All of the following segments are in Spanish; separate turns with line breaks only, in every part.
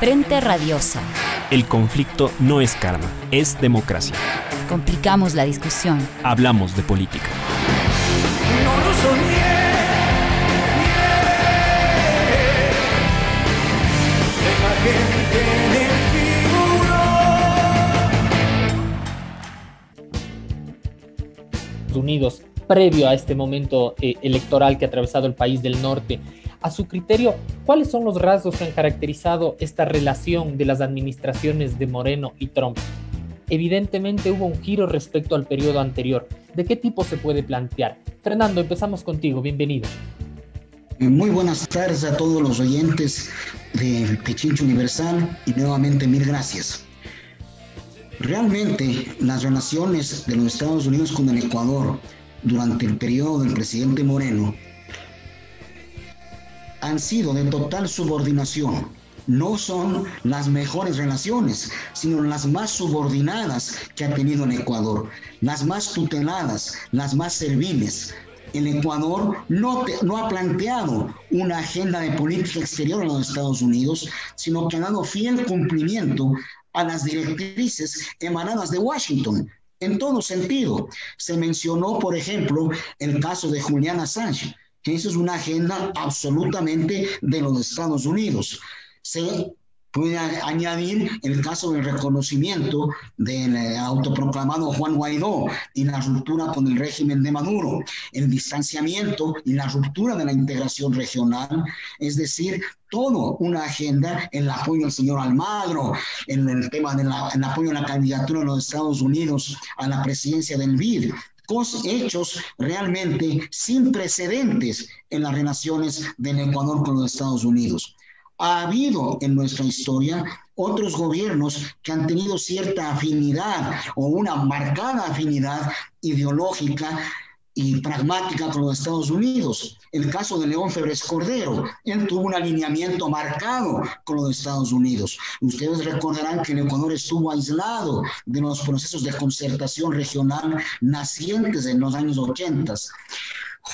Frente Radiosa.
El conflicto no es karma, es democracia.
Complicamos la discusión.
Hablamos de política.
Unidos previo a este momento eh, electoral que ha atravesado el país del norte. A su criterio, ¿cuáles son los rasgos que han caracterizado esta relación de las administraciones de Moreno y Trump? Evidentemente hubo un giro respecto al periodo anterior. ¿De qué tipo se puede plantear? Fernando, empezamos contigo. Bienvenido.
Muy buenas tardes a todos los oyentes de Pechincho Universal y nuevamente mil gracias. Realmente las relaciones de los Estados Unidos con el Ecuador durante el periodo del presidente Moreno han sido de total subordinación. No son las mejores relaciones, sino las más subordinadas que ha tenido el Ecuador, las más tuteladas, las más serviles. El Ecuador no, no ha planteado una agenda de política exterior en los Estados Unidos, sino que ha dado fiel cumplimiento a las directrices emanadas de Washington, en todo sentido. Se mencionó, por ejemplo, el caso de Julian Assange, que esa es una agenda absolutamente de los Estados Unidos. Se puede añadir el caso del reconocimiento del eh, autoproclamado Juan Guaidó y la ruptura con el régimen de Maduro, el distanciamiento y la ruptura de la integración regional, es decir, todo una agenda, el apoyo al señor Almagro, en el tema del apoyo a la candidatura de los Estados Unidos a la presidencia del BID, hechos realmente sin precedentes en las relaciones del Ecuador con los Estados Unidos. Ha habido en nuestra historia otros gobiernos que han tenido cierta afinidad o una marcada afinidad ideológica y pragmática con los Estados Unidos. El caso de León Febres Cordero, él tuvo un alineamiento marcado con los Estados Unidos. Ustedes recordarán que el Ecuador estuvo aislado de los procesos de concertación regional nacientes en los años 80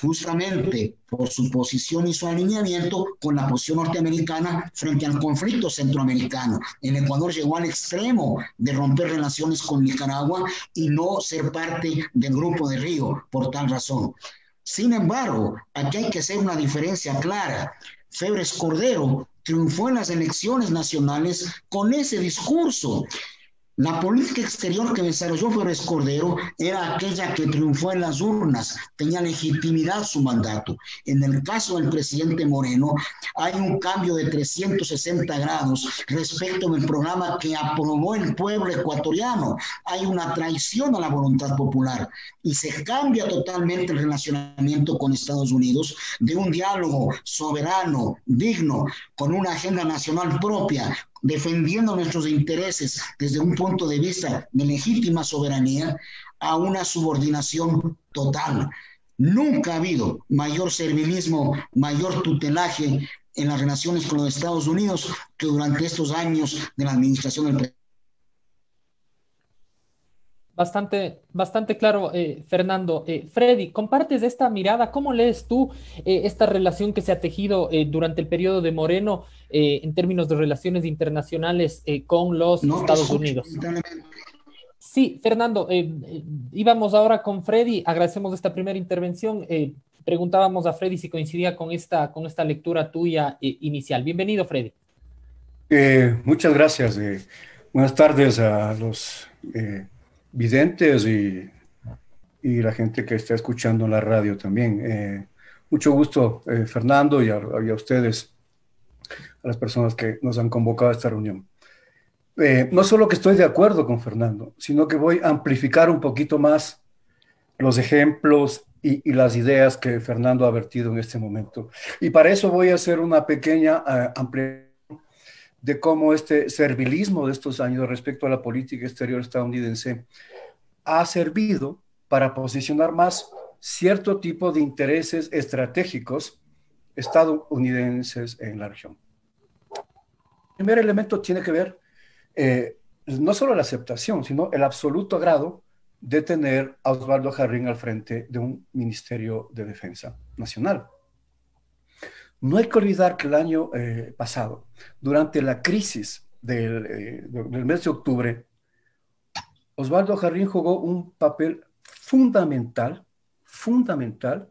justamente por su posición y su alineamiento con la posición norteamericana frente al conflicto centroamericano. El Ecuador llegó al extremo de romper relaciones con Nicaragua y no ser parte del grupo de Río por tal razón. Sin embargo, aquí hay que hacer una diferencia clara. Febres Cordero triunfó en las elecciones nacionales con ese discurso la política exterior que desarrolló Flores Cordero era aquella que triunfó en las urnas, tenía legitimidad su mandato. En el caso del presidente Moreno, hay un cambio de 360 grados respecto del programa que aprobó el pueblo ecuatoriano. Hay una traición a la voluntad popular y se cambia totalmente el relacionamiento con Estados Unidos de un diálogo soberano, digno, con una agenda nacional propia, defendiendo nuestros intereses desde un punto de vista de legítima soberanía a una subordinación total. Nunca ha habido mayor servilismo, mayor tutelaje en las relaciones con los Estados Unidos que durante estos años de la administración del presidente.
Bastante, bastante claro, eh, Fernando. Eh, Freddy, ¿compartes esta mirada? ¿Cómo lees tú eh, esta relación que se ha tejido durante el periodo de Moreno en términos de relaciones internacionales con los Estados Unidos? Sí, Fernando, íbamos ahora con Freddy. Agradecemos esta primera intervención. preguntábamos a Freddy si coincidía con esta, con esta lectura tuya inicial. Bienvenido, Freddy.
muchas gracias. buenas tardes a los videntes y, y, la gente que está escuchando la radio también. Eh, mucho gusto, eh, Fernando, y a, ustedes, a las personas que nos han convocado a esta reunión. Eh, no solo que estoy de acuerdo con Fernando, sino que voy a amplificar un poquito más los ejemplos y, y, las ideas que Fernando ha vertido en este momento. Y para eso voy a hacer una pequeña ampliación de cómo este servilismo de estos años respecto a la política exterior estadounidense ha servido para posicionar más cierto tipo de intereses estratégicos estadounidenses en la región. El primer elemento tiene que ver eh, no solo la aceptación, sino el absoluto grado de tener a Osvaldo Jarrín al frente de un Ministerio de Defensa Nacional. No hay que olvidar que el año eh, pasado, durante la crisis del, eh, del, mes de octubre, Osvaldo Jarrín jugó un papel fundamental, fundamental,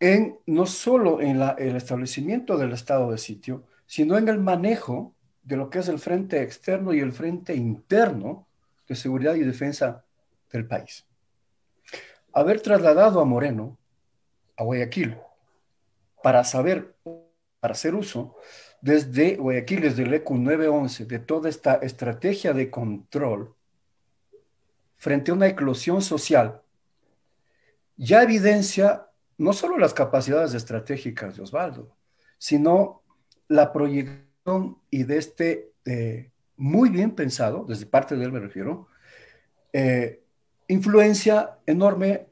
en no solo en el establecimiento del estado de sitio, sino en el manejo de lo que es el frente externo y el frente interno de seguridad y defensa del país. Haber trasladado a Moreno a Guayaquil para saber, para hacer uso desde Guayaquil, desde el ECU 911, de toda esta estrategia de control frente a una eclosión social, ya evidencia no solo las capacidades estratégicas de Osvaldo, sino la proyección y de este eh, muy bien pensado, desde parte de él me refiero, eh, influencia enorme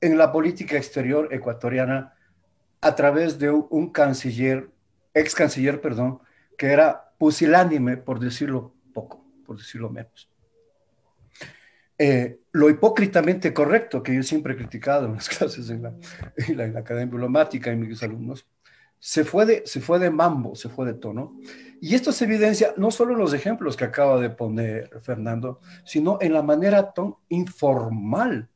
en la política exterior ecuatoriana a través de un canciller, ex canciller, perdón, que era pusilánime, por decirlo poco, por decirlo menos. Eh, lo hipócritamente correcto que yo siempre he criticado en las clases en la, en la, Academia Diplomática y mis alumnos, se fue, de, se fue de mambo, se fue de tono. Y esto se evidencia no solo en los ejemplos que acaba de poner Fernando, sino en la manera tan informal,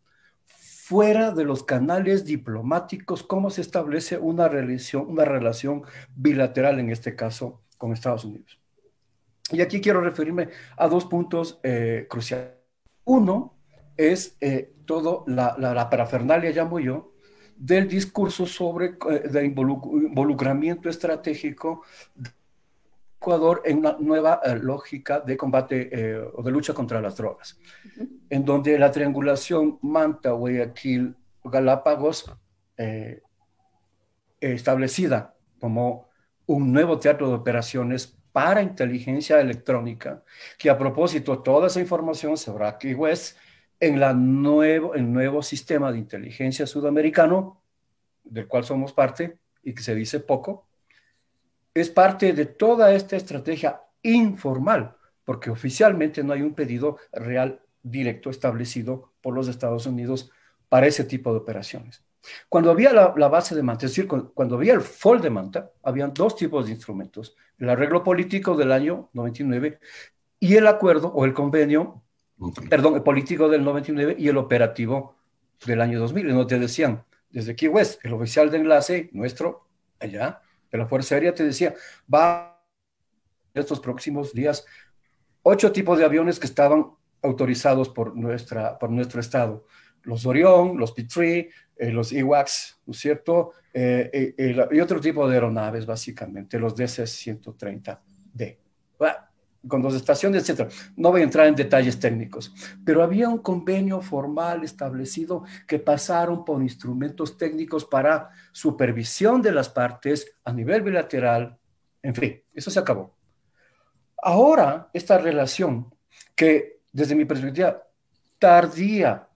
fuera de los canales diplomáticos, cómo se establece una relación, una relación bilateral, en este caso, con Estados Unidos. Y aquí quiero referirme a dos puntos eh, cruciales. Uno es eh, todo la, la, parafernalia, llamo yo, del discurso sobre el eh, involucramiento estratégico de Ecuador en una nueva eh, lógica de combate o de lucha contra las drogas, en donde la triangulación Manta, Guayaquil, Galápagos, establecida como un nuevo teatro de operaciones para inteligencia electrónica, que a propósito, toda esa información sobre aquí West en la nuevo, el nuevo sistema de inteligencia sudamericano, del cual somos parte y que se dice poco, es parte de toda esta estrategia informal, porque oficialmente no hay un pedido real directo establecido por los Estados Unidos para ese tipo de operaciones. Cuando había la, base de Manta, es decir, cuando, había el FOL de Manta, habían dos tipos de instrumentos, el arreglo político del año 99 y el acuerdo o el convenio, perdón, el político del 99 y el operativo del año 2000, no te decían, desde aquí West, el oficial de enlace nuestro, allá, de la Fuerza Aérea, te decía, va estos próximos días ocho tipos de aviones que estaban autorizados por, nuestra, por nuestro estado los Orión, los P-3, eh, los EWACS, ¿no es cierto? Eh, eh, y otro tipo de aeronaves, básicamente, los DC-130D, con dos estaciones, etc. No voy a entrar en detalles técnicos, pero había un convenio formal establecido que pasaron por instrumentos técnicos para supervisión de las partes a nivel bilateral, en fin, eso se acabó. Ahora, esta relación que desde mi perspectiva tardía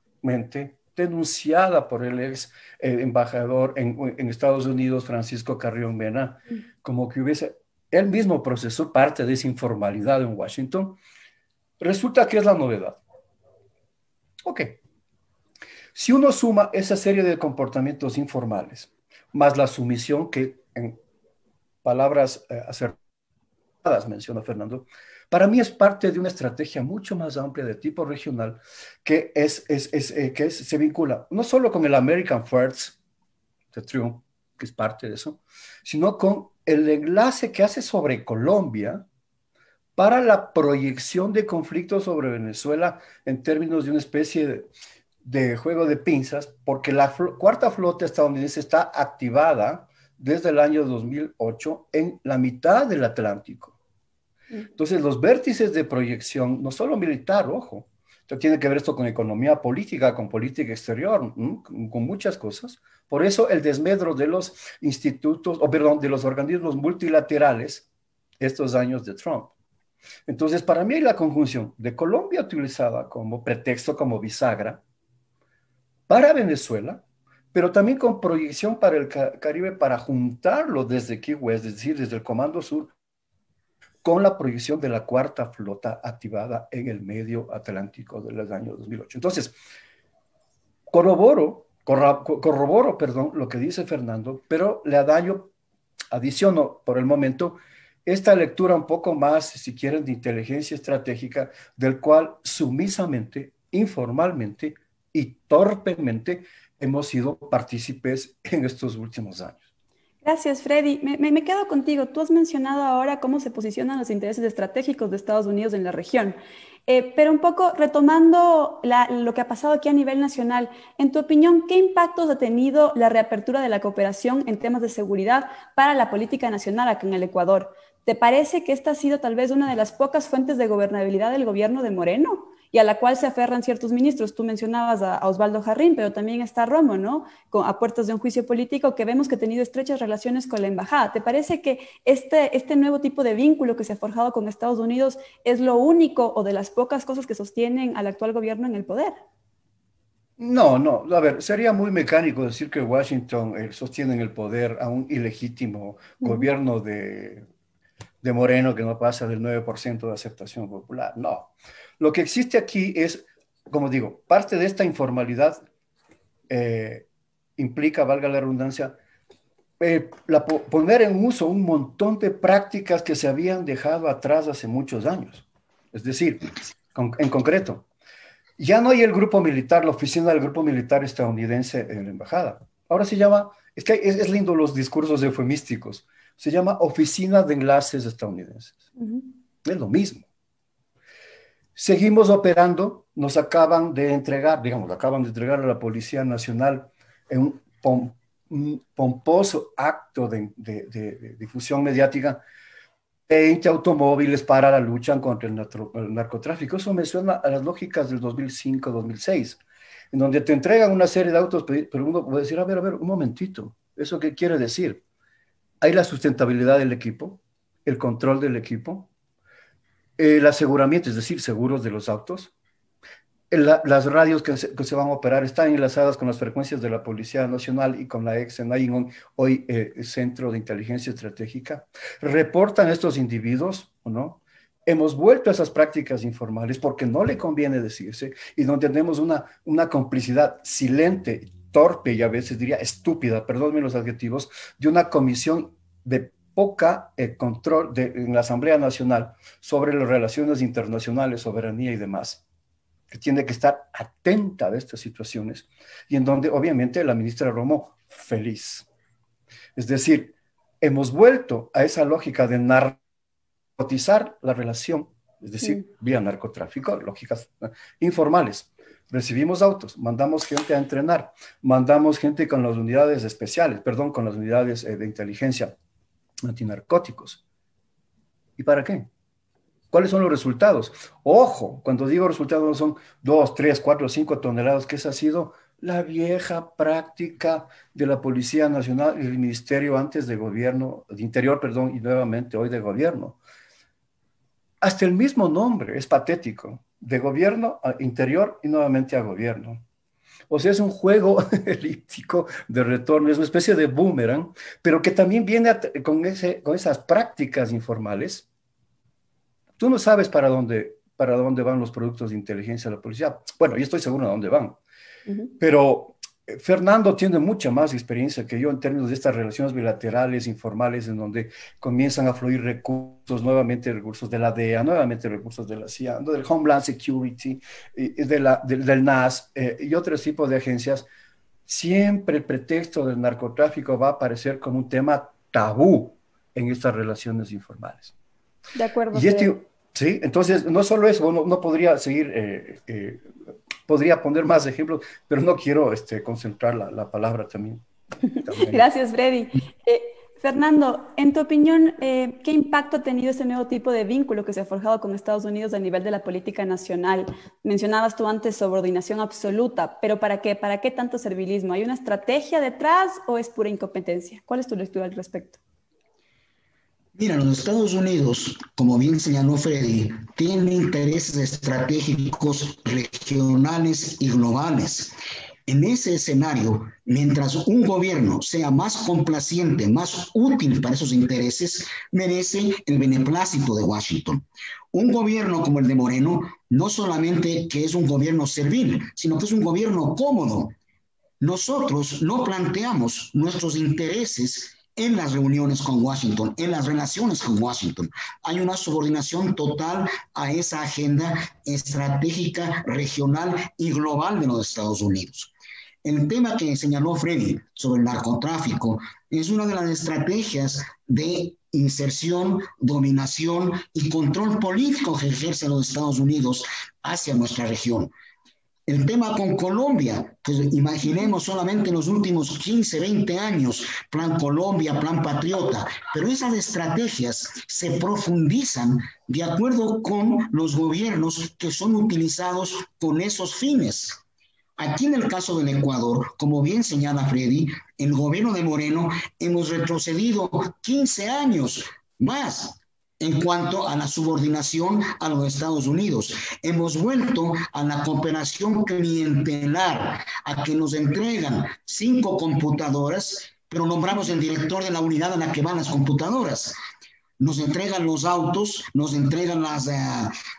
denunciada por el ex eh, embajador en, Estados Unidos, Francisco Carrión Mena, como que hubiese, él mismo procesó parte de esa informalidad en Washington, resulta que es la novedad. Ok. Si uno suma esa serie de comportamientos informales, más la sumisión que en palabras eh, acertadas menciona Fernando, para mí es parte de una estrategia mucho más amplia de tipo regional que, es, eh, que se vincula no solo con el American First que es parte de eso, sino con el enlace que hace sobre Colombia para la proyección de conflictos sobre Venezuela en términos de una especie de juego de pinzas, porque la cuarta flota estadounidense está activada desde el año 2008 en la mitad del Atlántico. Entonces, los vértices de proyección, no solo militar, ojo, tiene que ver esto con economía política, con política exterior, con muchas cosas. Por eso el desmedro de los institutos, o perdón, de los organismos multilaterales estos años de Trump. Entonces, para mí la conjunción de Colombia utilizada como pretexto, como bisagra, para Venezuela, pero también con proyección para el Caribe para juntarlo desde Key West, es decir, desde el Comando Sur, con la proyección de la cuarta flota activada en el medio Atlántico del año 2008. Entonces, corroboro, corroboro, perdón, lo que dice Fernando, pero le daño adiciono por el momento esta lectura un poco más, si quieren, de inteligencia estratégica, del cual sumisamente, informalmente y torpemente hemos sido partícipes en estos últimos años.
Gracias, Freddy. Me, quedo contigo. Tú has mencionado ahora cómo se posicionan los intereses estratégicos de Estados Unidos en la región. Eh, pero un poco retomando lo que ha pasado aquí a nivel nacional, en tu opinión, ¿qué impactos ha tenido la reapertura de la cooperación en temas de seguridad para la política nacional acá en el Ecuador? ¿Te parece que esta ha sido tal vez una de las pocas fuentes de gobernabilidad del gobierno de Moreno? Y a la cual se aferran ciertos ministros. Tú mencionabas a, Osvaldo Jarrín, pero también está Romo, ¿no? Con, a puertas de un juicio político que vemos que ha tenido estrechas relaciones con la embajada. ¿Te parece que este, este nuevo tipo de vínculo que se ha forjado con Estados Unidos es lo único o de las pocas cosas que sostienen al actual gobierno en el poder?
No, no, a ver, sería muy mecánico decir que Washington eh, sostiene en el poder a un ilegítimo gobierno de, de Moreno que no pasa del 9% de aceptación popular. No, lo que existe aquí es, como digo, parte de esta informalidad eh, implica, valga la redundancia, eh, poner en uso un montón de prácticas que se habían dejado atrás hace muchos años. Es decir, en concreto, ya no hay el grupo militar, la oficina del grupo militar estadounidense en la embajada. Ahora se llama, es que es, lindo los discursos eufemísticos, se llama Oficina de Enlaces Estadounidenses. Es lo mismo. Seguimos operando, nos acaban de entregar, digamos, acaban de entregar a la Policía Nacional en un, pomposo acto de, difusión mediática 20 automóviles para la lucha contra el, narcotráfico. Eso me suena a las lógicas del 2005-2006, en donde te entregan una serie de autos, pero uno puede decir, a ver, a ver, un momentito, ¿eso qué quiere decir? Hay la sustentabilidad del equipo, el control del equipo, el aseguramiento, es decir, seguros de los autos. las radios que se, van a operar están enlazadas con las frecuencias de la Policía Nacional y con la ex hoy eh, Centro de Inteligencia Estratégica. ¿Reportan estos individuos no? Hemos vuelto a esas prácticas informales porque no le conviene decirse y donde tenemos una, una complicidad silente, torpe y a veces diría estúpida, perdónme los adjetivos, de una comisión de poca eh, control en la Asamblea Nacional sobre las relaciones internacionales, soberanía y demás, que tiene que estar atenta de estas situaciones y en donde obviamente la ministra Romo feliz. Es decir, hemos vuelto a esa lógica de narcotizar la relación, es decir, vía narcotráfico, lógicas informales. Recibimos autos, mandamos gente a entrenar, mandamos gente con las unidades especiales, perdón, con las unidades eh, de inteligencia antinarcóticos. ¿Y para qué? ¿Cuáles son los resultados? Ojo, cuando digo resultados no son 2, 3, 4, 5 toneladas, que esa ha sido la vieja práctica de la Policía Nacional y el Ministerio antes de gobierno, de Interior, perdón, y nuevamente hoy de gobierno. Hasta el mismo nombre es patético, de gobierno a interior y nuevamente a gobierno. O sea, es un juego elíptico de retorno, es una especie de boomerang, pero que también viene con, ese, con esas prácticas informales. Tú no sabes para dónde, para dónde van los productos de inteligencia de la policía. Bueno, yo estoy seguro de dónde van, pero Fernando tiene mucha más experiencia que yo en términos de estas relaciones bilaterales, informales, en donde comienzan a fluir recursos, nuevamente recursos de la DEA, nuevamente recursos de la CIA, del Homeland Security, de la, del NAS eh, y otros tipos de agencias. Siempre el pretexto del narcotráfico va a aparecer como un tema tabú en estas relaciones informales.
De acuerdo.
Y este, sí, entonces no solo eso, no, podría seguir eh, eh, podría poner más ejemplos, pero no quiero este, concentrar la, palabra también.
Gracias, Freddy. Eh, Fernando, en tu opinión, eh, ¿qué impacto ha tenido este nuevo tipo de vínculo que se ha forjado con Estados Unidos a nivel de la política nacional? Mencionabas tú antes subordinación absoluta, pero ¿para qué? ¿Para qué tanto servilismo? ¿Hay una estrategia detrás o es pura incompetencia? ¿Cuál es tu lectura al respecto?
Mira, los Estados Unidos, como bien señaló Freddy, tienen intereses estratégicos regionales y globales. En ese escenario, mientras un gobierno sea más complaciente, más útil para esos intereses, merece el beneplácito de Washington. Un gobierno como el de Moreno, no solamente que es un gobierno servil, sino que es un gobierno cómodo. Nosotros no planteamos nuestros intereses en las reuniones con Washington, en las relaciones con Washington. Hay una subordinación total a esa agenda estratégica, regional y global de los Estados Unidos. El tema que señaló Freddy sobre el narcotráfico es una de las estrategias de inserción, dominación y control político que ejerce los Estados Unidos hacia nuestra región. El tema con Colombia, pues imaginemos solamente en los últimos 15, 20 años, Plan Colombia, Plan Patriota, pero esas estrategias se profundizan de acuerdo con los gobiernos que son utilizados con esos fines. Aquí en el caso del Ecuador, como bien señala Freddy, el gobierno de Moreno hemos retrocedido 15 años más en cuanto a la subordinación a los Estados Unidos. Hemos vuelto a la cooperación clientelar, a que nos entregan cinco computadoras, pero nombramos el director de la unidad a la que van las computadoras nos entregan los autos, nos entregan las, eh,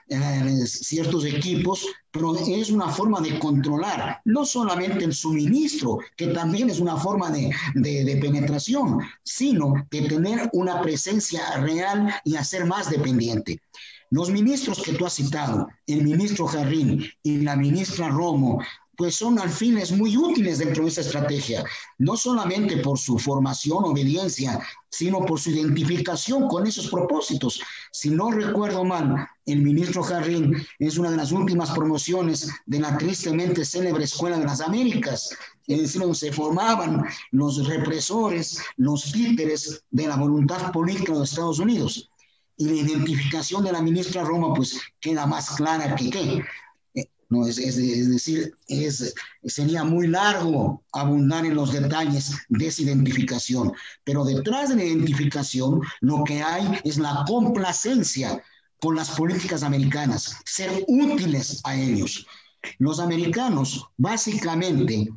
eh, ciertos equipos, pero es una forma de controlar no solamente el suministro, que también es una forma de, de, penetración, sino de tener una presencia real y hacer más dependiente. Los ministros que tú has citado, el ministro Jarrín y la ministra Romo, pues son alfiles muy útiles dentro de esa estrategia, no solamente por su formación, obediencia, sino por su identificación con esos propósitos. Si no recuerdo mal, el ministro Jarrín es una de las últimas promociones de la tristemente célebre Escuela de las Américas, es decir, donde se formaban los represores, los títeres de la voluntad política de los Estados Unidos. Y la identificación de la ministra Roma, pues queda más clara que qué. ¿No? Es, decir, sería muy largo abundar en los detalles de esa identificación, pero detrás de la identificación lo que hay es la complacencia con las políticas americanas, ser útiles a ellos. Los americanos básicamente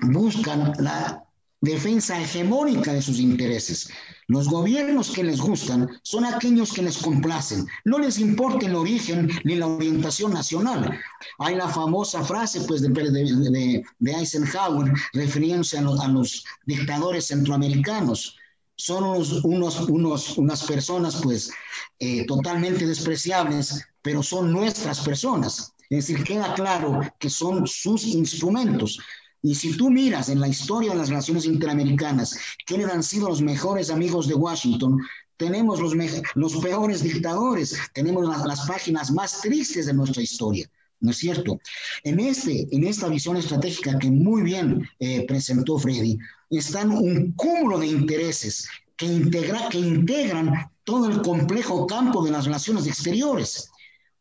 buscan la defensa hegemónica de sus intereses. Los gobiernos que les gustan son aquellos que les complacen. No les importa el origen ni la orientación nacional. Hay la famosa frase pues, de, Eisenhower refiriéndose a los, dictadores centroamericanos. Son unos, unos unas personas pues eh, totalmente despreciables, pero son nuestras personas. Es decir, queda claro que son sus instrumentos. Y si tú miras en la historia de las relaciones interamericanas, quiénes han sido los mejores amigos de Washington, tenemos los, los peores dictadores, tenemos las páginas más tristes de nuestra historia. ¿no es cierto? En, este, en esta visión estratégica que muy bien eh, presentó Freddy, están un cúmulo de intereses que, integra, que integran todo el complejo campo de las relaciones exteriores.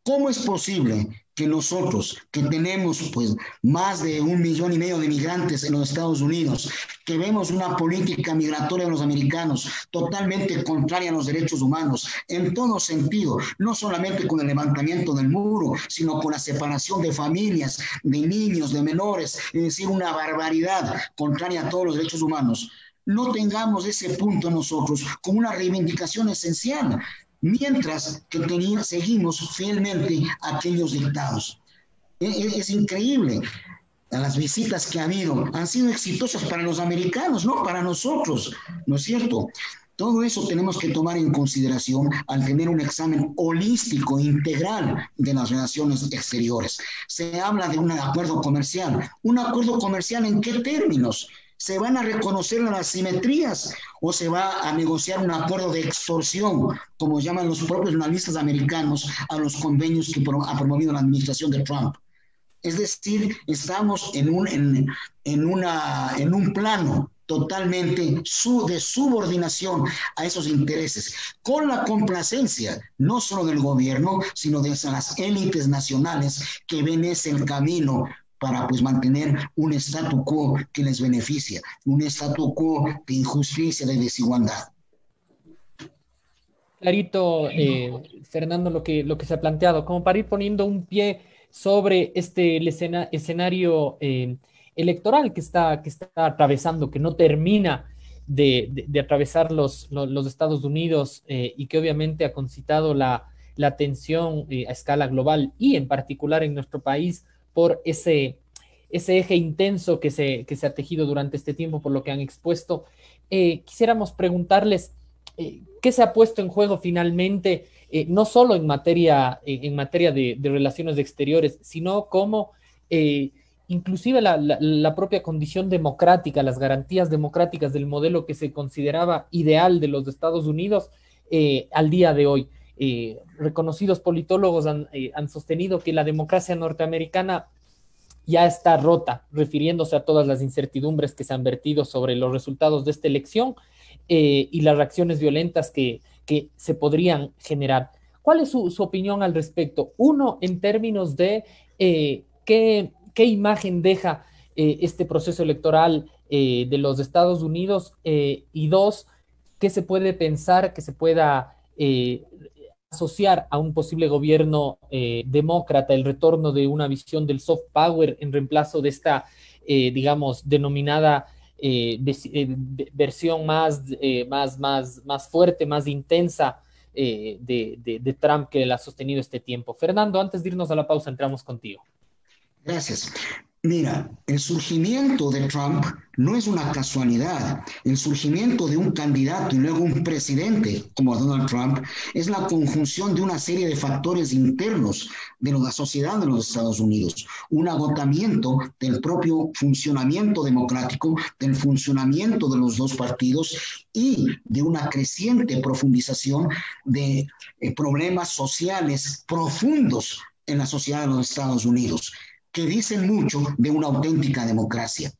¿Cómo es posible que nosotros, que tenemos pues más de un millón y medio de migrantes en los Estados Unidos, que vemos una política migratoria de los americanos totalmente contraria a los derechos humanos, en todo sentido, no solamente con el levantamiento del muro, sino con la separación de familias, de niños, de menores, es decir, una barbaridad contraria a todos los derechos humanos, no tengamos ese punto nosotros como una reivindicación esencial mientras que seguimos fielmente aquellos dictados. E, e, es, increíble. Las visitas que ha habido han sido exitosas para los americanos, no para nosotros, ¿no es cierto? Todo eso tenemos que tomar en consideración al tener un examen holístico, integral de las relaciones exteriores. Se habla de un acuerdo comercial. ¿Un acuerdo comercial en qué términos? ¿Se van a reconocer las asimetrías o se va a negociar un acuerdo de extorsión, como llaman los propios analistas americanos, a los convenios que ha promovido la administración de Trump? Es decir, estamos en un, en, una, en un plano totalmente su, de subordinación a esos intereses, con la complacencia no solo del gobierno, sino de las élites nacionales que ven ese camino para pues mantener un statu quo que les beneficia, un statu quo de injusticia, de desigualdad.
Clarito, eh, Fernando, lo que, lo que se ha planteado, como para ir poniendo un pie sobre este escenario eh, electoral que está, que está atravesando, que no termina de, atravesar los, los, Estados Unidos eh, y que obviamente ha concitado la, la atención a escala global y en particular en nuestro país por ese, ese eje intenso que se, que se ha tejido durante este tiempo, por lo que han expuesto. quisiéramos preguntarles qué se ha puesto en juego finalmente, no solo en materia, en materia de, de, relaciones exteriores, sino cómo inclusive la, propia condición democrática, las garantías democráticas del modelo que se consideraba ideal de los Estados Unidos eh, al día de hoy. Eh, reconocidos politólogos eh, han, sostenido que la democracia norteamericana ya está rota, refiriéndose a todas las incertidumbres que se han vertido sobre los resultados de esta elección y las reacciones violentas que, se podrían generar. ¿Cuál es su, opinión al respecto? Uno, en términos de qué imagen deja eh, este proceso electoral eh, de los Estados Unidos eh, y dos, qué se puede pensar que se pueda asociar a un posible gobierno demócrata, el retorno de una visión del soft power en reemplazo de esta, digamos, denominada versión más, más, más, más fuerte, más intensa de, de Trump que la ha sostenido este tiempo. Fernando, antes de irnos a la pausa, entramos contigo.
Gracias. Mira, el surgimiento de Trump no es una casualidad. El surgimiento de un candidato y luego un presidente como Donald Trump es la conjunción de una serie de factores internos de la sociedad de los Estados Unidos. Un agotamiento del propio funcionamiento democrático, del funcionamiento de los dos partidos y de una creciente profundización de eh, problemas sociales profundos en la sociedad de los Estados Unidos que dicen mucho de una auténtica democracia.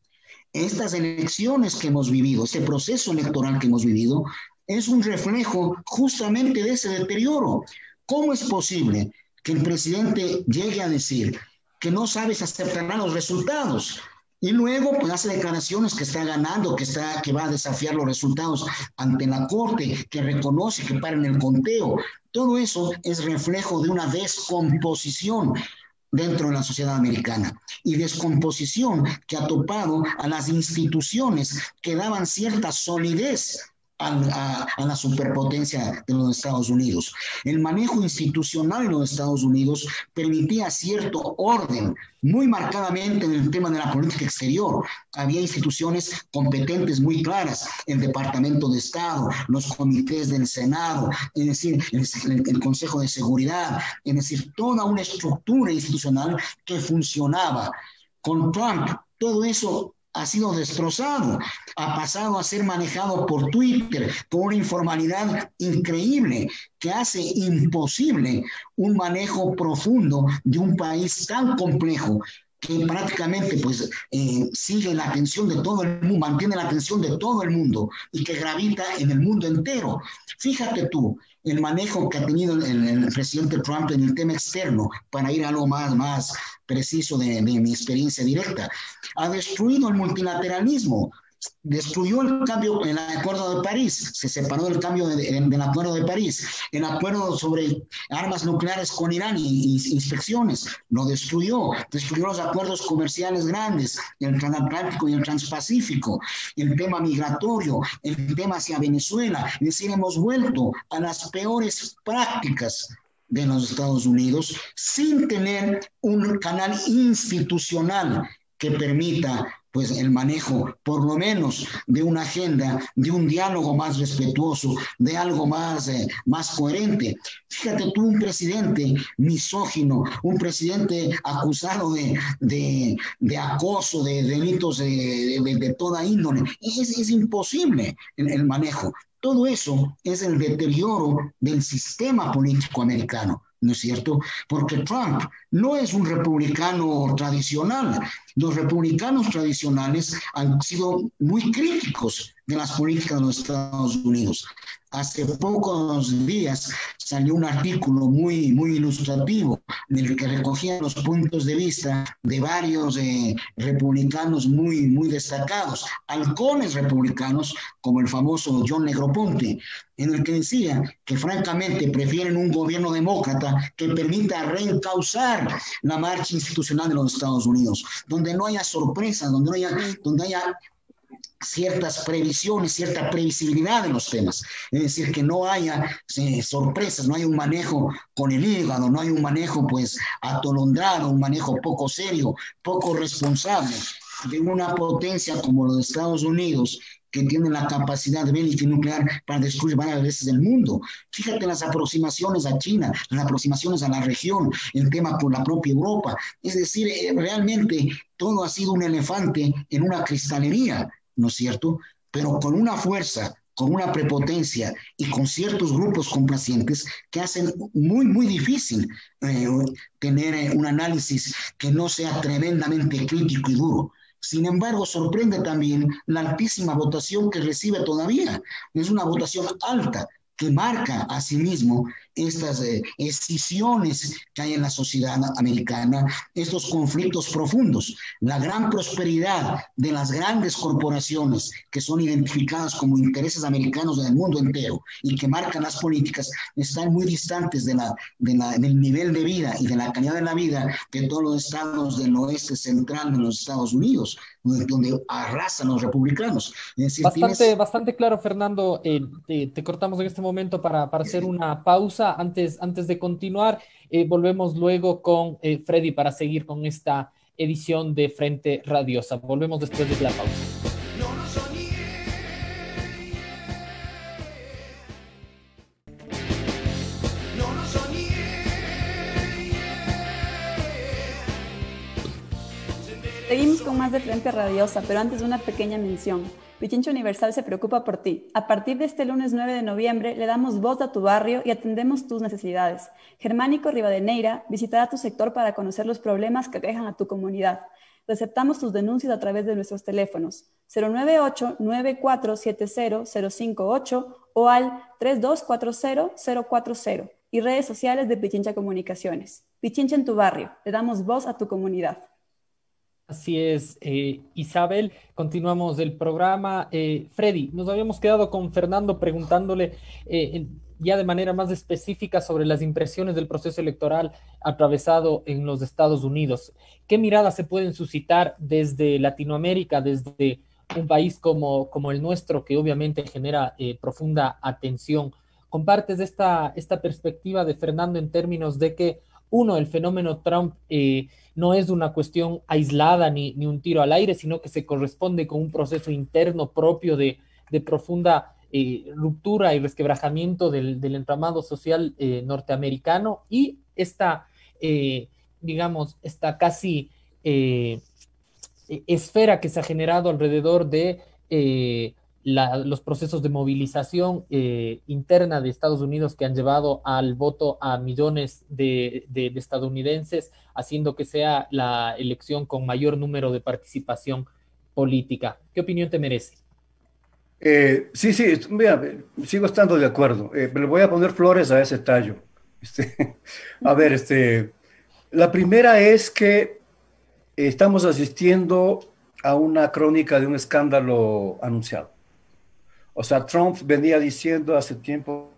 Estas elecciones que hemos vivido, este proceso electoral que hemos vivido, es un reflejo justamente de ese deterioro. ¿Cómo es posible que el presidente llegue a decir que no sabe si aceptará los resultados? Y luego pues, hace declaraciones que está ganando, que, está, que va a desafiar los resultados ante la Corte, que reconoce que para en el conteo. Todo eso es reflejo de una descomposición dentro de la sociedad americana. Y descomposición que ha topado a las instituciones que daban cierta solidez a, la superpotencia de los Estados Unidos. El manejo institucional de los Estados Unidos permitía cierto orden, muy marcadamente en el tema de la política exterior. Había instituciones competentes muy claras, el Departamento de Estado, los comités del Senado, es decir, el, el Consejo de Seguridad, es decir, toda una estructura institucional que funcionaba. Con Trump, todo eso ha sido destrozado, ha pasado a ser manejado por Twitter con una informalidad increíble que hace imposible un manejo profundo de un país tan complejo que prácticamente pues eh, sigue la atención de todo el mundo, mantiene la atención de todo el mundo y que gravita en el mundo entero. Fíjate tú, el manejo que ha tenido el, presidente Trump en el tema externo, para ir a lo más, más preciso de, de mi experiencia directa, ha destruido el multilateralismo, destruyó el cambio, en el Acuerdo de París, se separó del cambio del Acuerdo de París, el acuerdo sobre armas nucleares con Irán y, inspecciones, lo destruyó, destruyó los acuerdos comerciales grandes, el transatlántico y el transpacífico, el tema migratorio, el tema hacia Venezuela, es decir, hemos vuelto a las peores prácticas de los Estados Unidos sin tener un canal institucional que permita pues el manejo, por lo menos, de una agenda, de un diálogo más respetuoso, de algo más, eh, más coherente. Fíjate tú, un presidente misógino, un presidente acusado de, de, acoso, de delitos de, de, toda índole, es, es imposible el manejo. Todo eso es el deterioro del sistema político americano. ¿No es cierto? Porque Trump no es un republicano tradicional. Los republicanos tradicionales han sido muy críticos de las políticas de los Estados Unidos. Hace pocos días salió un artículo muy, muy ilustrativo en el que recogía los puntos de vista de varios eh, republicanos muy, muy destacados, halcones republicanos, como el famoso John Negroponte, en el que decía que francamente prefieren un gobierno demócrata que permita reencauzar la marcha institucional de los Estados Unidos, donde no haya sorpresas, donde no haya, donde haya ciertas previsiones, cierta previsibilidad de los temas. Es decir, que no haya eh, sorpresas, no hay un manejo con el hígado, no hay un manejo pues atolondrado, un manejo poco serio, poco responsable de una potencia como los Estados Unidos que tienen la capacidad bélica y nuclear para destruir varias veces el mundo. Fíjate las aproximaciones a China, las aproximaciones a la región, el tema con la propia Europa. Es decir, eh, realmente todo ha sido un elefante en una cristalería, ¿no es cierto? Pero con una fuerza con una prepotencia y con ciertos grupos complacientes que hacen muy, muy difícil eh, tener eh, un análisis que no sea tremendamente crítico y duro. Sin embargo, sorprende también la altísima votación que recibe todavía. Es una votación alta que marca a sí mismo estas eh, escisiones que hay en la sociedad americana, estos conflictos profundos, la gran prosperidad de las grandes corporaciones que son identificadas como intereses americanos en el mundo entero y que marcan las políticas, están muy distantes de la, de la, del nivel de vida y de la calidad de la vida de todos los estados del oeste central de los Estados Unidos, donde arrasan los republicanos.
bastante, bastante claro, Fernando. Eh, te, cortamos en este momento para, para hacer una pausa. Antes, antes de continuar, eh, volvemos luego con eh, Freddy para seguir con esta edición de Frente Radiosa. Volvemos después de la pausa.
Más de Frente Radiosa, pero antes una pequeña mención. Pichincha Universal se preocupa por ti. A partir de este lunes 9 de noviembre le damos voz a tu barrio y atendemos tus necesidades. Germánico Rivadeneira visitará tu sector para conocer los problemas que aquejan a tu comunidad. Receptamos tus denuncias a través de nuestros teléfonos 098-9470-058 o al 3240-040 y redes sociales de Pichincha Comunicaciones. Pichincha en tu barrio. Le damos voz a tu comunidad.
Así es, eh, Isabel. Continuamos el programa. Eh, Freddy, nos habíamos quedado con Fernando preguntándole eh, ya de manera más específica sobre las impresiones del proceso electoral atravesado en los Estados Unidos. ¿Qué miradas se pueden suscitar desde Latinoamérica, desde un país como, como el nuestro, que obviamente genera profunda atención? ¿Compartes esta, esta perspectiva de Fernando en términos de que, uno, el fenómeno Trump no es una cuestión aislada ni, un tiro al aire, sino que se corresponde con un proceso interno propio de, profunda eh, ruptura y resquebrajamiento del, entramado social eh, norteamericano. Y esta, eh, digamos, esta casi esfera que se ha generado alrededor de los procesos de movilización eh, interna de Estados Unidos que han llevado al voto a millones de, estadounidenses, haciendo que sea la elección con mayor número de participación política. ¿Qué opinión te merece?
Eh, sí, sí, mira, sigo estando de acuerdo. Eh, le voy a poner flores a ese tallo. Este, a ver, este, la primera es que estamos asistiendo a una crónica de un escándalo anunciado. O sea, Trump venía diciendo hace tiempo,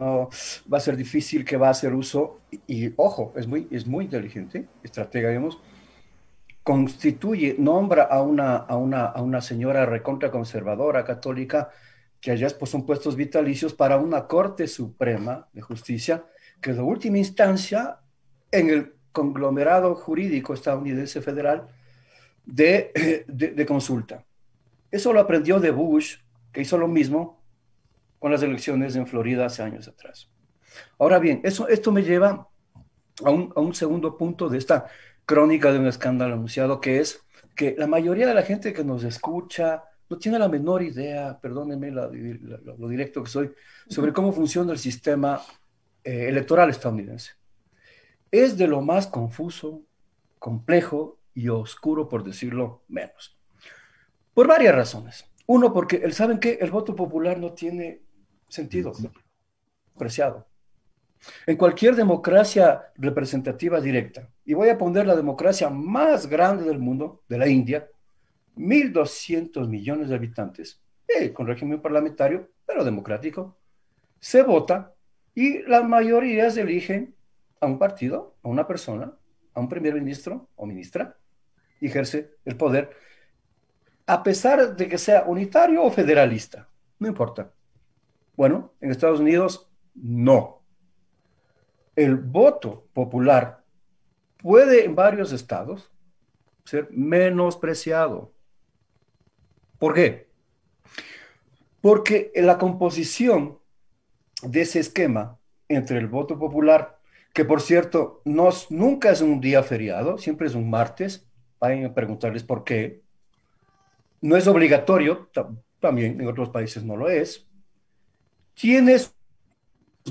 va a ser difícil que va a hacer uso, y, ojo, es muy, es muy inteligente, estratega, digamos, constituye, nombra a una, a una, a una señora recontra conservadora, católica, que allá son puestos vitalicios para una Corte Suprema de Justicia, que es la última instancia en el conglomerado jurídico estadounidense federal de, de consulta. Eso lo aprendió de Bush que hizo lo mismo con las elecciones en Florida hace años atrás. Ahora bien, eso, esto me lleva a un, a un segundo punto de esta crónica de un escándalo anunciado, que es que la mayoría de la gente que nos escucha no tiene la menor idea, perdónenme lo directo que soy, sobre cómo funciona el sistema eh, electoral estadounidense. Es de lo más confuso, complejo y oscuro, por decirlo menos. Por varias razones. Uno, porque saben que el voto popular no tiene sentido apreciado. En cualquier democracia representativa directa, y voy a poner la democracia más grande del mundo, de la India, 1.200 millones de habitantes, eh, con régimen parlamentario, pero democrático, se vota y las mayorías eligen a un partido, a una persona, a un primer ministro o ministra, y ejerce el poder a pesar de que sea unitario o federalista. No importa. Bueno, en Estados Unidos no. El voto popular puede en varios estados ser menospreciado. ¿Por qué? Porque la composición de ese esquema entre el voto popular, que por cierto no, nunca es un día feriado, siempre es un martes, vayan a preguntarles por qué, no es obligatorio, también en otros países no lo es, tiene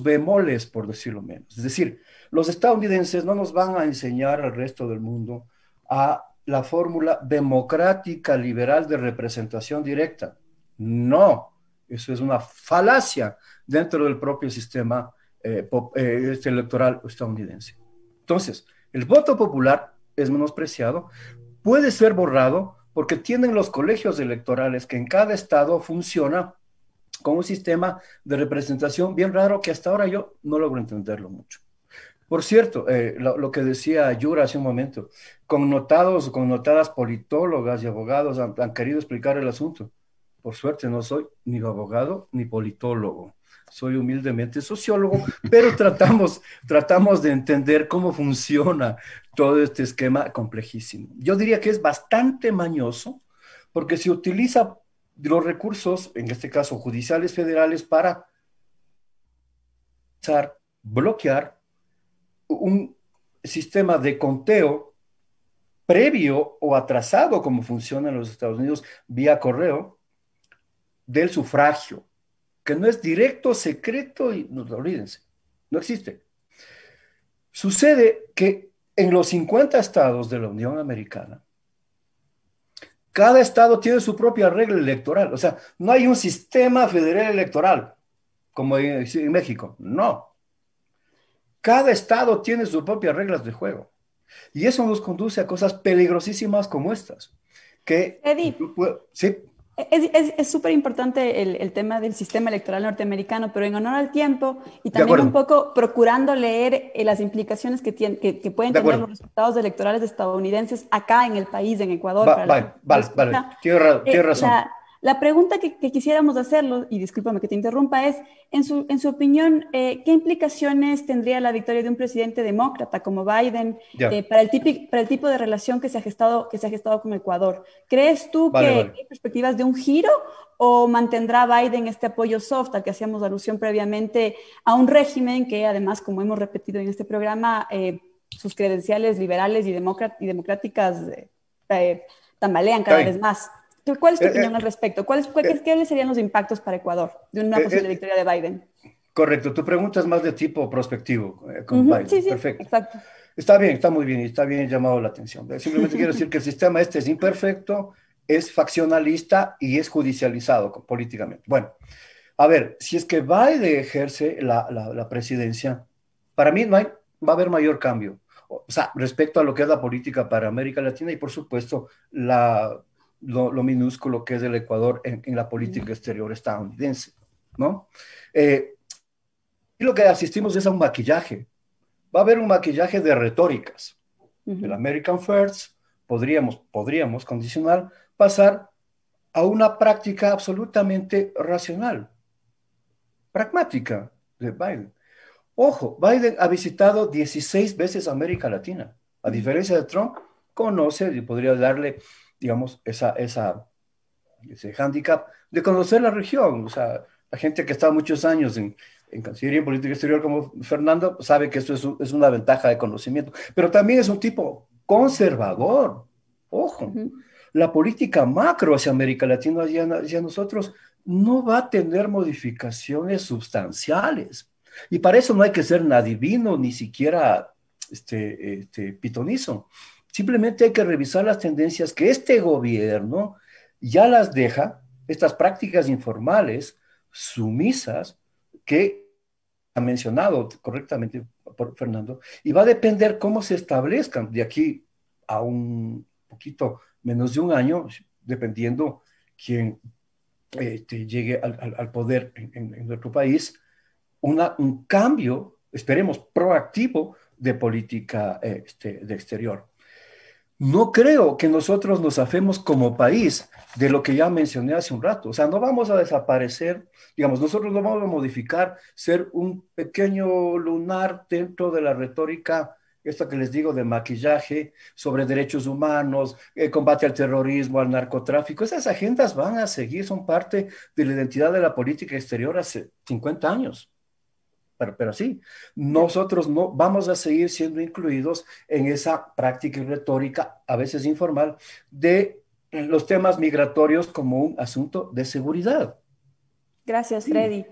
bemoles, por decirlo menos. Es decir, los estadounidenses no nos van a enseñar al resto del mundo a la fórmula democrática liberal de representación directa. No, eso es una falacia dentro del propio sistema eh, eh, este electoral estadounidense. Entonces, el voto popular es menospreciado, puede ser borrado porque tienen los colegios electorales que en cada estado funciona con un sistema de representación bien raro que hasta ahora yo no logro entenderlo mucho. Por cierto, eh, lo, que decía Yura hace un momento, connotados, connotadas politólogas y abogados han, querido explicar el asunto. Por suerte no soy ni abogado ni politólogo, soy humildemente sociólogo, pero tratamos, tratamos de entender cómo funciona todo este esquema complejísimo. Yo diría que es bastante mañoso porque se utiliza los recursos, en este caso judiciales federales, para bloquear un sistema de conteo previo o atrasado, como funciona en los Estados Unidos, vía correo, del sufragio, que no es directo, secreto, y no olvídense, no existe. Sucede que en los 50 estados de la Unión Americana, cada estado tiene su propia regla electoral. O sea, no hay un sistema federal electoral como en, México. No. Cada estado tiene sus propias reglas de juego. Y eso nos conduce a cosas peligrosísimas como estas. Que,
Eddie, sí. Es súper importante el, el, tema del sistema electoral norteamericano, pero en honor al tiempo y también un poco procurando leer eh, las implicaciones que, tiene, que, que, pueden tener los resultados electorales estadounidenses acá en el país, en Ecuador.
vale, vale, vale, tienes
eh,
razón.
La pregunta que, quisiéramos hacerlo, y discúlpame que te interrumpa, es, en su, en su opinión, eh, ¿qué implicaciones tendría la victoria de un presidente demócrata como Biden eh, para, el para el tipo de relación que se ha gestado, que se ha gestado con Ecuador? ¿Crees tú que hay perspectivas de un giro o mantendrá Biden este apoyo soft al que hacíamos alusión previamente a un régimen que además, como hemos repetido en este programa, eh, sus credenciales liberales y, y democráticas tambalean cada vez más? ¿Cuál es tu eh, opinión eh, al respecto? ¿Cuáles, eh, ¿Qué serían los impactos para Ecuador de una posible victoria de Biden?
Correcto, tu pregunta es más de tipo prospectivo con Biden.
Sí, sí, Perfecto. Exacto.
Está bien, está muy bien y está bien llamado la atención. Simplemente quiero decir que el sistema este es imperfecto, es faccionalista y es judicializado políticamente. Bueno, a ver, si es que Biden ejerce la, la, la presidencia, para mí no hay, va a haber mayor cambio. O sea, respecto a lo que es la política para América Latina y por supuesto la lo, minúsculo que es el Ecuador en, la política exterior estadounidense, ¿no? Eh, y lo que asistimos es a un maquillaje. Va a haber un maquillaje de retóricas. El American First podríamos, podríamos condicionar pasar a una práctica absolutamente racional, pragmática de Biden. Ojo, Biden ha visitado 16 veces América Latina. A diferencia de Trump, conoce y podría darle digamos, esa, esa, ese hándicap de conocer la región. O sea, la gente que está muchos años en, en Cancillería y en Política Exterior como Fernando sabe que esto es, es, una ventaja de conocimiento, pero también es un tipo conservador. Ojo, la política macro hacia América Latina y hacia nosotros no va a tener modificaciones sustanciales. Y para eso no hay que ser ni adivino ni siquiera este, este, pitonizo. Simplemente hay que revisar las tendencias que este gobierno ya las deja, estas prácticas informales, sumisas, que ha mencionado correctamente por Fernando, y va a depender cómo se establezcan de aquí a un poquito menos de un año, dependiendo quién este, llegue al, poder en, nuestro país, una, un cambio, esperemos, proactivo de política este, de exterior. No creo que nosotros nos afemos como país de lo que ya mencioné hace un rato. O sea, no vamos a desaparecer, digamos, nosotros no vamos a modificar, ser un pequeño lunar dentro de la retórica esto que les digo de maquillaje, sobre derechos humanos, eh, combate al terrorismo, al narcotráfico, esas agendas van a seguir, son parte de la identidad de la política exterior hace 50 años. Pero, pero sí, nosotros no vamos a seguir siendo incluidos en esa práctica y retórica, a veces informal, de los temas migratorios como un asunto de seguridad.
Gracias, Freddy.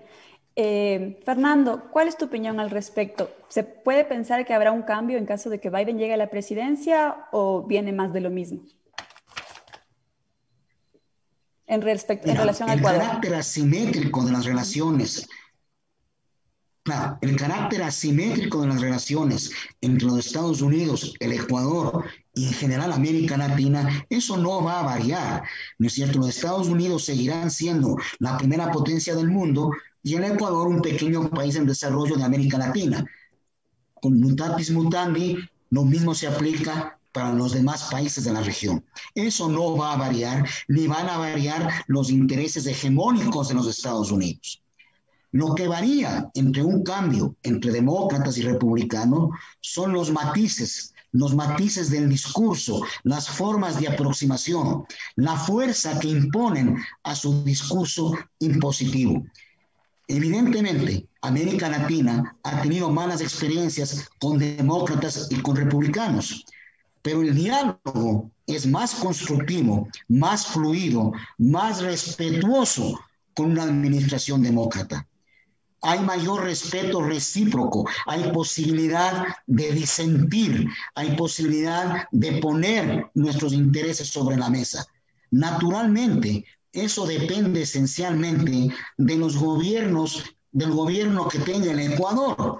Eh, Fernando, ¿cuál es tu opinión al respecto? ¿Se puede pensar que habrá un cambio en caso de que Biden llegue a la presidencia o viene más de lo mismo? En, respecto, en relación al
Ecuador. El carácter asimétrico de las relaciones. Claro, el carácter asimétrico de las relaciones entre los Estados Unidos, el Ecuador y en general América Latina, eso no va a variar, ¿no es cierto? Los Estados Unidos seguirán siendo la primera potencia del mundo, y el Ecuador un pequeño país en desarrollo de América Latina. Con mutatis mutandi, lo mismo se aplica para los demás países de la región. Eso no va a variar, ni van a variar los intereses hegemónicos de los Estados Unidos. Lo que varía entre un cambio entre demócratas y republicanos son los matices, los matices del discurso, las formas de aproximación, la fuerza que imponen a su discurso impositivo. Evidentemente, América Latina ha tenido malas experiencias con demócratas y con republicanos, pero el diálogo es más constructivo, más fluido, más respetuoso con una administración demócrata. Hay mayor respeto recíproco, hay posibilidad de disentir, hay posibilidad de poner nuestros intereses sobre la mesa. Naturalmente, eso depende esencialmente de los gobiernos, del gobierno que tenga el Ecuador.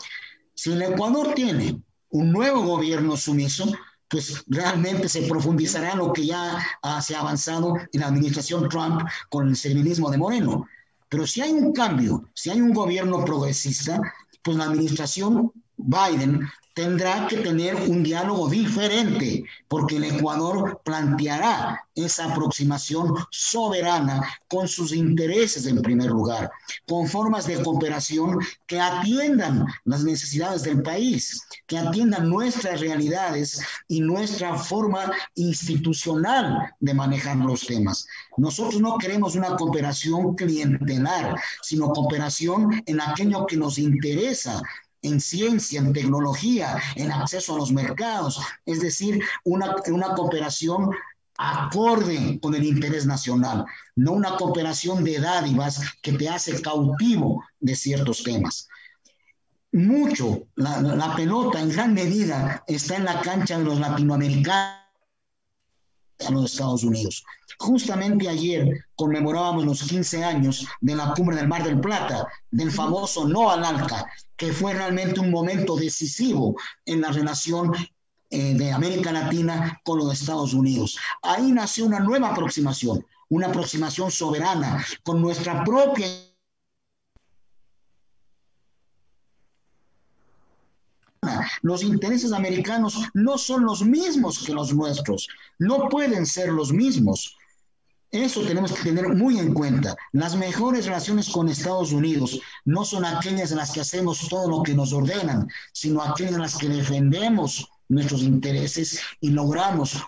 Si el Ecuador tiene un nuevo gobierno sumiso, pues realmente se profundizará lo que ya se ha avanzado en la administración Trump con el servilismo de Moreno. Pero si hay un cambio, si hay un gobierno progresista, pues la administración Biden tendrá que tener un diálogo diferente, porque el Ecuador planteará esa aproximación soberana con sus intereses en primer lugar, con formas de cooperación que atiendan las necesidades del país, que atiendan nuestras realidades y nuestra forma institucional de manejar los temas. Nosotros no queremos una cooperación clientelar, sino cooperación en aquello que nos interesa en ciencia, en tecnología, en acceso a los mercados, es decir, una, una cooperación acorde con el interés nacional, no una cooperación de dádivas que te hace cautivo de ciertos temas. Mucho, la, la pelota en gran medida está en la cancha de los latinoamericanos a los Estados Unidos. Justamente ayer conmemorábamos los 15 años de la cumbre del Mar del Plata, del famoso no al ALCA, que fue realmente un momento decisivo en la relación eh, de América Latina con los Estados Unidos. Ahí nació una nueva aproximación, una aproximación soberana con nuestra propia Los intereses americanos no son los mismos que los nuestros, no pueden ser los mismos. Eso tenemos que tener muy en cuenta. Las mejores relaciones con Estados Unidos no son aquellas en las que hacemos todo lo que nos ordenan, sino aquellas en las que defendemos nuestros intereses y logramos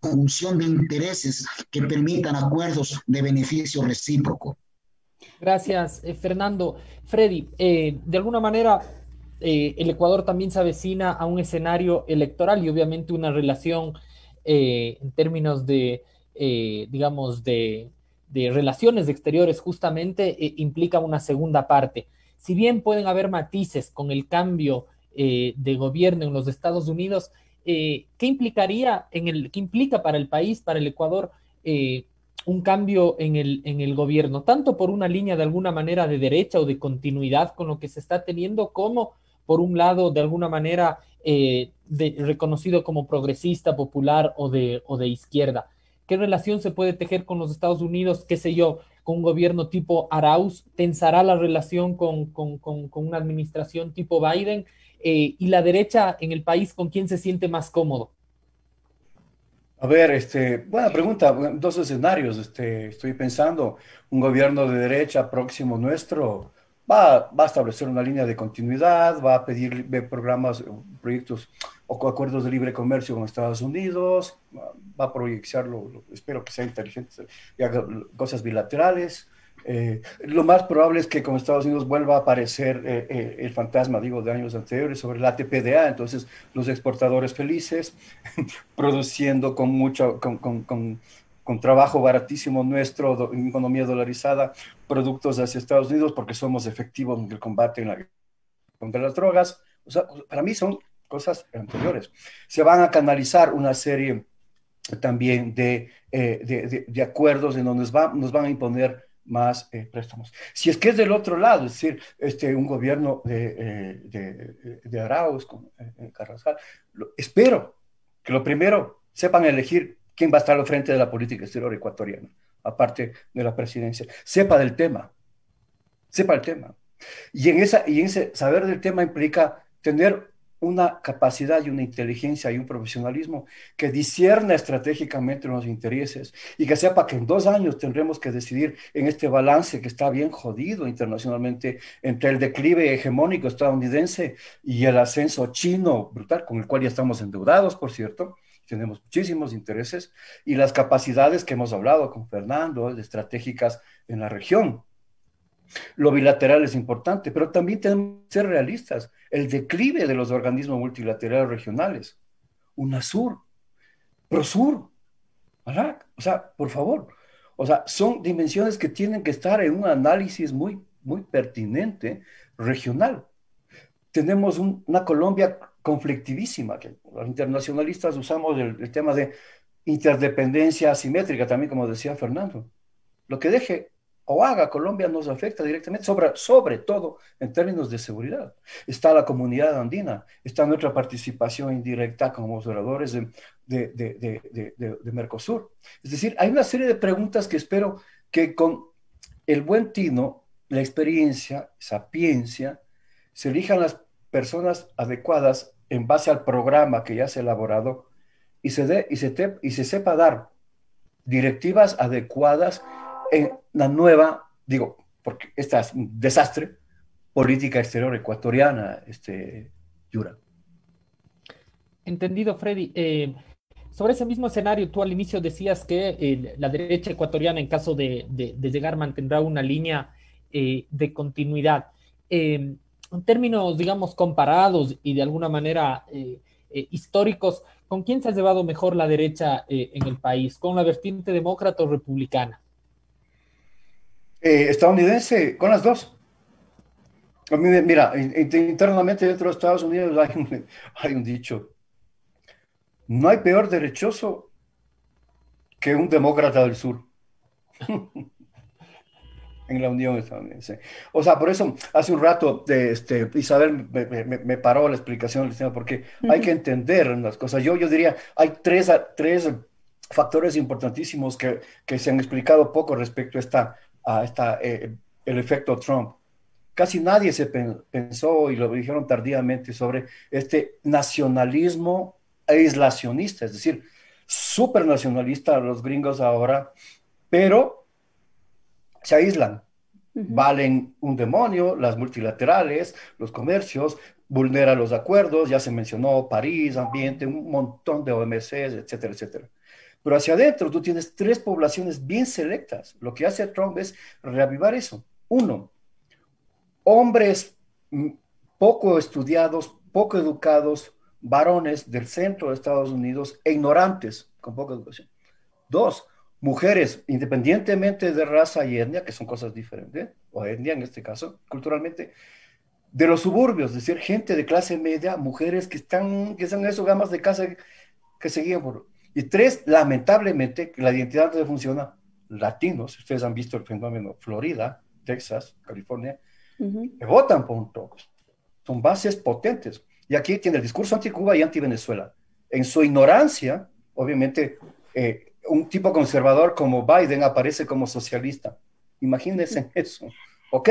función de intereses que permitan acuerdos de beneficio recíproco.
Gracias, eh, Fernando. Freddy, eh, de alguna manera eh, el Ecuador también se avecina a un escenario electoral y obviamente una relación eh, en términos de, eh, digamos, de, relaciones exteriores justamente implica una segunda parte. Si bien pueden haber matices con el cambio de gobierno en los Estados Unidos, ¿qué implicaría en el, qué implica para el país, para el Ecuador, un cambio en el, en el gobierno, tanto por una línea de alguna manera de derecha o de continuidad con lo que se está teniendo, como por un lado, de alguna manera, eh, reconocido como progresista, popular o de, o de izquierda. ¿Qué relación se puede tejer con los Estados Unidos, qué sé yo, con un gobierno tipo Arauz? ¿Tensará la relación con, con, con, una administración tipo Biden? Eh, ¿Y la derecha en el país con quién se siente más cómodo?
A ver, este, buena pregunta. Dos escenarios. Este, estoy pensando, un gobierno de derecha próximo nuestro, va, a establecer una línea de continuidad, va a pedir programas, proyectos o acuerdos de libre comercio con Estados Unidos, va a proyectarlo, espero que sea inteligente cosas bilaterales. Eh, lo más probable es que con Estados Unidos vuelva a aparecer eh, eh, el fantasma, digo, de años anteriores sobre la ATPDA, entonces los exportadores felices, produciendo con mucho, con, con, con, trabajo baratísimo nuestro, en economía dolarizada, productos hacia Estados Unidos porque somos efectivos en el combate en la, contra las drogas. O sea, para mí son cosas anteriores. Se van a canalizar una serie también de, de, de, acuerdos en donde nos, va, nos van a imponer más eh, préstamos. Si es que es del otro lado, es decir, este, un gobierno de, eh, de, de Arauz, con eh, Carrascal, espero que lo primero sepan elegir quién va a estar al frente de la política exterior ecuatoriana, aparte de la presidencia. Sepa del tema, sepa el tema. Y en, esa, y en ese saber del tema implica tener una capacidad y una inteligencia y un profesionalismo que discierna estratégicamente los intereses y que sepa que en dos años tendremos que decidir en este balance que está bien jodido internacionalmente entre el declive hegemónico estadounidense y el ascenso chino brutal, con el cual ya estamos endeudados, por cierto, tenemos muchísimos intereses, y las capacidades que hemos hablado con Fernando, estratégicas en la región. Lo bilateral es importante, pero también tenemos que ser realistas. El declive de los organismos multilaterales regionales, UNASUR, PROSUR, o sea, por favor, o sea, son dimensiones que tienen que estar en un análisis muy, muy pertinente regional. Tenemos una Colombia conflictivísima, que los internacionalistas usamos el, el tema de interdependencia asimétrica, también como decía Fernando. Lo que deje o haga Colombia nos afecta directamente, sobre, sobre todo en términos de seguridad. Está la comunidad andina, está nuestra participación indirecta como observadores de, de, de, de, Mercosur. Es decir, hay una serie de preguntas que espero que con el buen tino, la experiencia, sapiencia, se elijan las personas adecuadas en base al programa que ya se ha elaborado y se, dé, y se, te, y se sepa dar directivas adecuadas en la nueva, digo, porque esta es un desastre, política exterior ecuatoriana, este, Yura.
Entendido, Freddy. Eh, sobre ese mismo escenario, tú al inicio decías que eh, la derecha ecuatoriana, en caso de, de, llegar, mantendrá una línea eh, de continuidad. En términos, digamos, comparados y de alguna manera históricos, ¿con quién se ha llevado mejor la derecha en el país? ¿Con la vertiente demócrata o republicana?
Eh, estadounidense, con las dos. Mira, internamente dentro de Estados Unidos hay un, hay un dicho, no hay peor derechoso que un demócrata del sur. en la Unión Estadounidense. O sea, por eso hace un rato este, Isabel me, paró la explicación del tema, porque hay que entender las cosas. Yo, yo diría, hay tres, tres factores importantísimos que, que se han explicado poco respecto a esta a esta, eh, el efecto Trump. Casi nadie se pensó, y lo dijeron tardíamente, sobre este nacionalismo aislacionista, es decir, súper nacionalista los gringos ahora, pero se aíslan. Valen un demonio, las multilaterales, los comercios, vulneran los acuerdos, ya se mencionó París, ambiente, un montón de OMCs, etcétera, etcétera. Pero hacia adentro tú tienes tres poblaciones bien selectas. Lo que hace Trump es reavivar eso. Uno, hombres mm, poco estudiados, poco educados, varones del centro de Estados Unidos e ignorantes, con poca educación. Dos, mujeres, independientemente de raza y etnia, que son cosas diferentes, o etnia en este caso, culturalmente, de los suburbios, es decir, gente de clase media, mujeres que están, que son esos gamas de casa que seguían por y tres, lamentablemente, la identidad no funciona, latinos, ustedes han visto el fenómeno Florida, Texas, California, que votan por un todos. Son bases potentes. Y aquí tiene el discurso anti-Cuba y anti-Venezuela. En su ignorancia, obviamente, eh, un tipo conservador como Biden aparece como socialista. Imagínense eso. ¿Ok?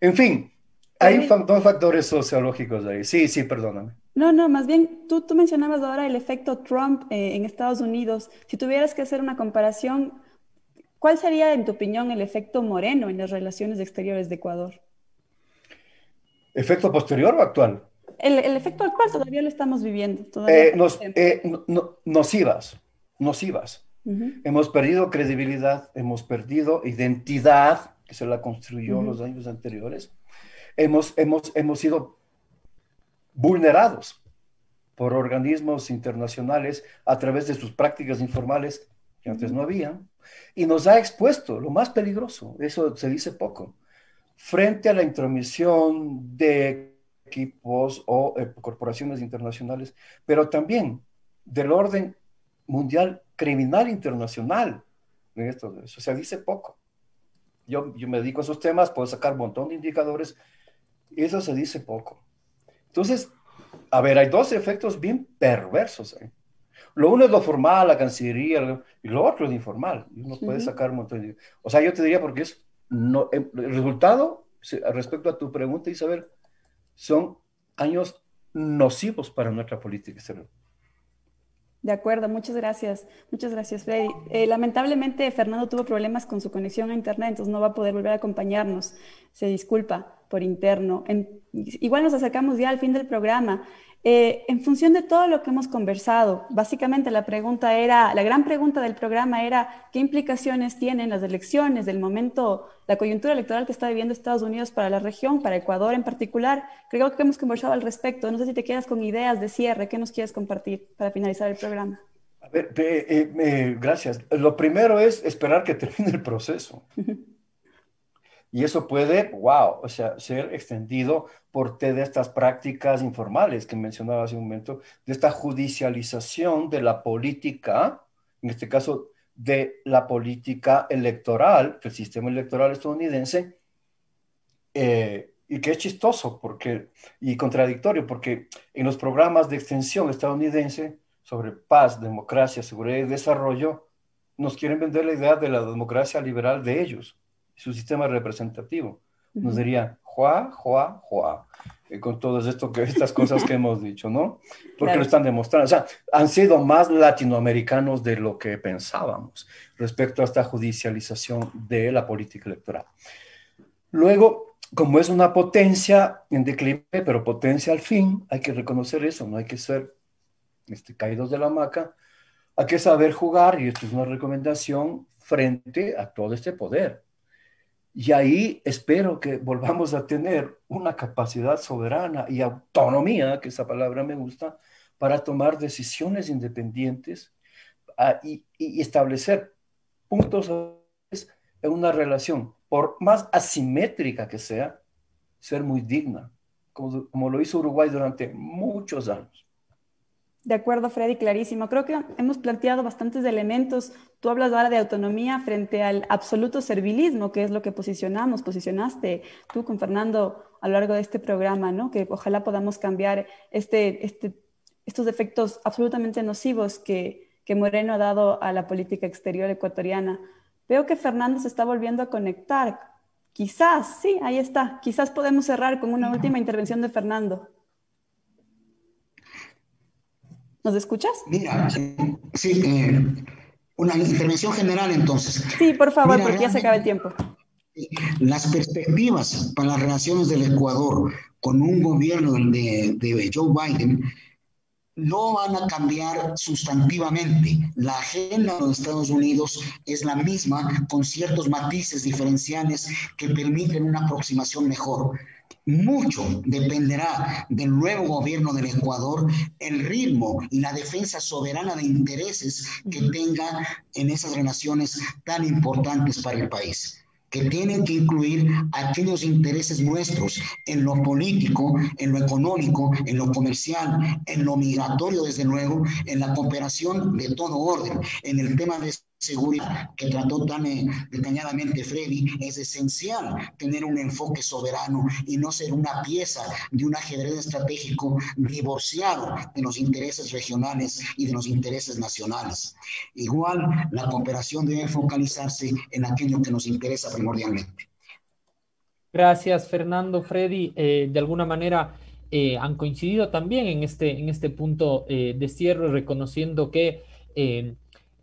En fin, hay dos factores sociológicos ahí. Sí, sí, perdóname.
No, no, más bien tú, tú mencionabas ahora el efecto Trump eh, en Estados Unidos. Si tuvieras que hacer una comparación, ¿cuál sería, en tu opinión, el efecto Moreno en las relaciones exteriores de Ecuador?
¿Efecto posterior o actual?
El, efecto actual todavía lo estamos viviendo.
nocivas, nocivas. Hemos perdido credibilidad, hemos perdido identidad, que se la construyó en los años anteriores. Hemos, hemos, hemos sido vulnerados por organismos internacionales a través de sus prácticas informales que antes no había, y nos ha expuesto lo más peligroso, eso se dice poco, frente a la intromisión de equipos o eh, corporaciones internacionales, pero también del orden mundial criminal internacional. Esto, eso se dice poco. Yo, yo me dedico a esos temas, puedo sacar un montón de indicadores, y eso se dice poco. Entonces, a ver, hay dos efectos bien perversos. ¿eh? Lo uno es lo formal, la Cancillería, y lo otro es informal. Y uno puede sacar un montón de... O sea, yo te diría porque es... No, em, el resultado, respecto a tu pregunta, Isabel, son años nocivos para nuestra política exterior.
De acuerdo, muchas gracias. Muchas gracias, Freddy. Eh, lamentablemente, Fernando tuvo problemas con su conexión a Internet, entonces no va a poder volver a acompañarnos. Se disculpa por interno. igual nos acercamos ya al fin del programa. Eh, en función de todo lo que hemos conversado, básicamente la pregunta era, la gran pregunta del programa era, ¿qué implicaciones tienen las elecciones del momento, la coyuntura electoral que está viviendo Estados Unidos para la región, para Ecuador en particular? Creo que hemos conversado al respecto. No sé si te quedas con ideas de cierre, ¿qué nos quieres compartir para finalizar el programa?
A ver, eh, gracias. Lo primero es esperar que termine el proceso. Y eso puede, wow, o sea, ser extendido por de estas prácticas informales que mencionaba hace un momento, de esta judicialización de la política, en este caso de la política electoral, del sistema electoral estadounidense, eh, y que es chistoso porque, y contradictorio, porque en los programas de extensión estadounidense sobre paz, democracia, seguridad y desarrollo, nos quieren vender la idea de la democracia liberal de ellos su sistema representativo. Nos diría, Juá, Juá, Juá, eh, con todas esto que, estas cosas que hemos dicho, ¿no? Porque lo están demostrando. O sea, han sido más latinoamericanos de lo que pensábamos respecto a esta judicialización de la política electoral. Luego, como es una potencia en declive, pero potencia al fin, hay que reconocer eso, no hay que ser este, caídos de la hamaca, hay que saber jugar, y esto es una recomendación, frente a todo este poder. Y ahí espero que volvamos a tener una capacidad soberana y autonomía, que esa palabra me gusta, para tomar decisiones independientes ah, y, establecer puntos en una relación, por más asimétrica que sea, ser muy digna, como lo hizo Uruguay durante muchos años.
De acuerdo, Freddy, clarísimo. Creo que hemos planteado bastantes elementos. Tú hablas ahora de autonomía frente al absoluto servilismo, que es lo que posicionamos, posicionaste tú con Fernando a lo largo de este programa, ¿no? Que ojalá podamos cambiar este, este, estos efectos absolutamente nocivos que, que Moreno ha dado a la política exterior ecuatoriana. Veo que Fernando se está volviendo a conectar. Quizás, sí, ahí está. Quizás podemos cerrar con una última intervención de Fernando. ¿Nos escuchas?
Mira, sí, eh, una intervención general entonces.
Sí, por favor, porque ya se acaba el tiempo.
Las perspectivas para las relaciones del Ecuador con un gobierno de, de Joe Biden no van a cambiar sustantivamente. La agenda de los Estados Unidos es la misma, con ciertos matices diferenciales que permiten una aproximación mejor. Mucho dependerá del nuevo gobierno del Ecuador, el ritmo y la defensa soberana de intereses que tenga en esas relaciones tan importantes para el país que tienen que incluir aquellos intereses nuestros en lo político, en lo económico, en lo comercial, en lo migratorio, desde luego, en la cooperación de todo orden, en el tema de seguridad que trató tan eh, detalladamente Freddy, es esencial tener un enfoque soberano y no ser una pieza de un ajedrez estratégico divorciado de los intereses regionales y de los intereses nacionales. Igual, la cooperación debe focalizarse en aquello que nos interesa primordialmente.
Gracias, Fernando, Freddy. Eh, de alguna manera eh, han coincidido también en este, en este punto de cierre, reconociendo que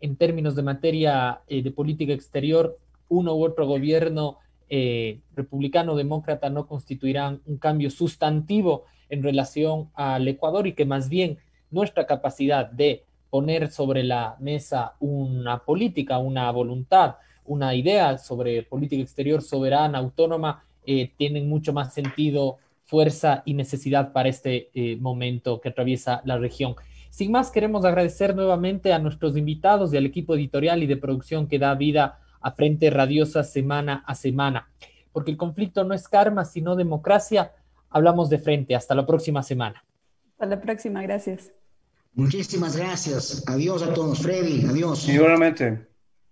en términos de materia eh, de política exterior, uno u otro gobierno eh, republicano-demócrata no constituirán un cambio sustantivo en relación al Ecuador y que más bien nuestra capacidad de poner sobre la mesa una política, una voluntad, una idea sobre política exterior soberana, autónoma, eh, tienen mucho más sentido, fuerza y necesidad para este momento que atraviesa la región. Sin más, queremos agradecer nuevamente a nuestros invitados y al equipo editorial y de producción que da vida a Frente Radiosa semana a semana. Porque el conflicto no es karma, sino democracia. Hablamos de frente. Hasta la próxima semana.
Hasta la próxima, gracias.
Muchísimas gracias. Adiós a todos, Freddy. Adiós.
Igualmente.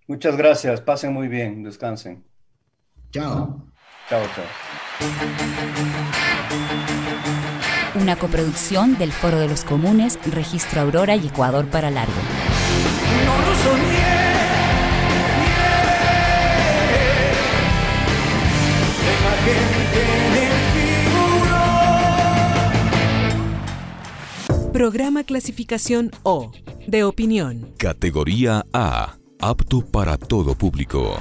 Muchas gracias. Pasen muy bien. Descansen.
Chao.
Chao, chao.
Una coproducción del Foro de los Comunes, Registro Aurora y Ecuador para Largo.
No lo soñé.
Programa clasificación O, de opinión.
Categoría A, apto para todo público.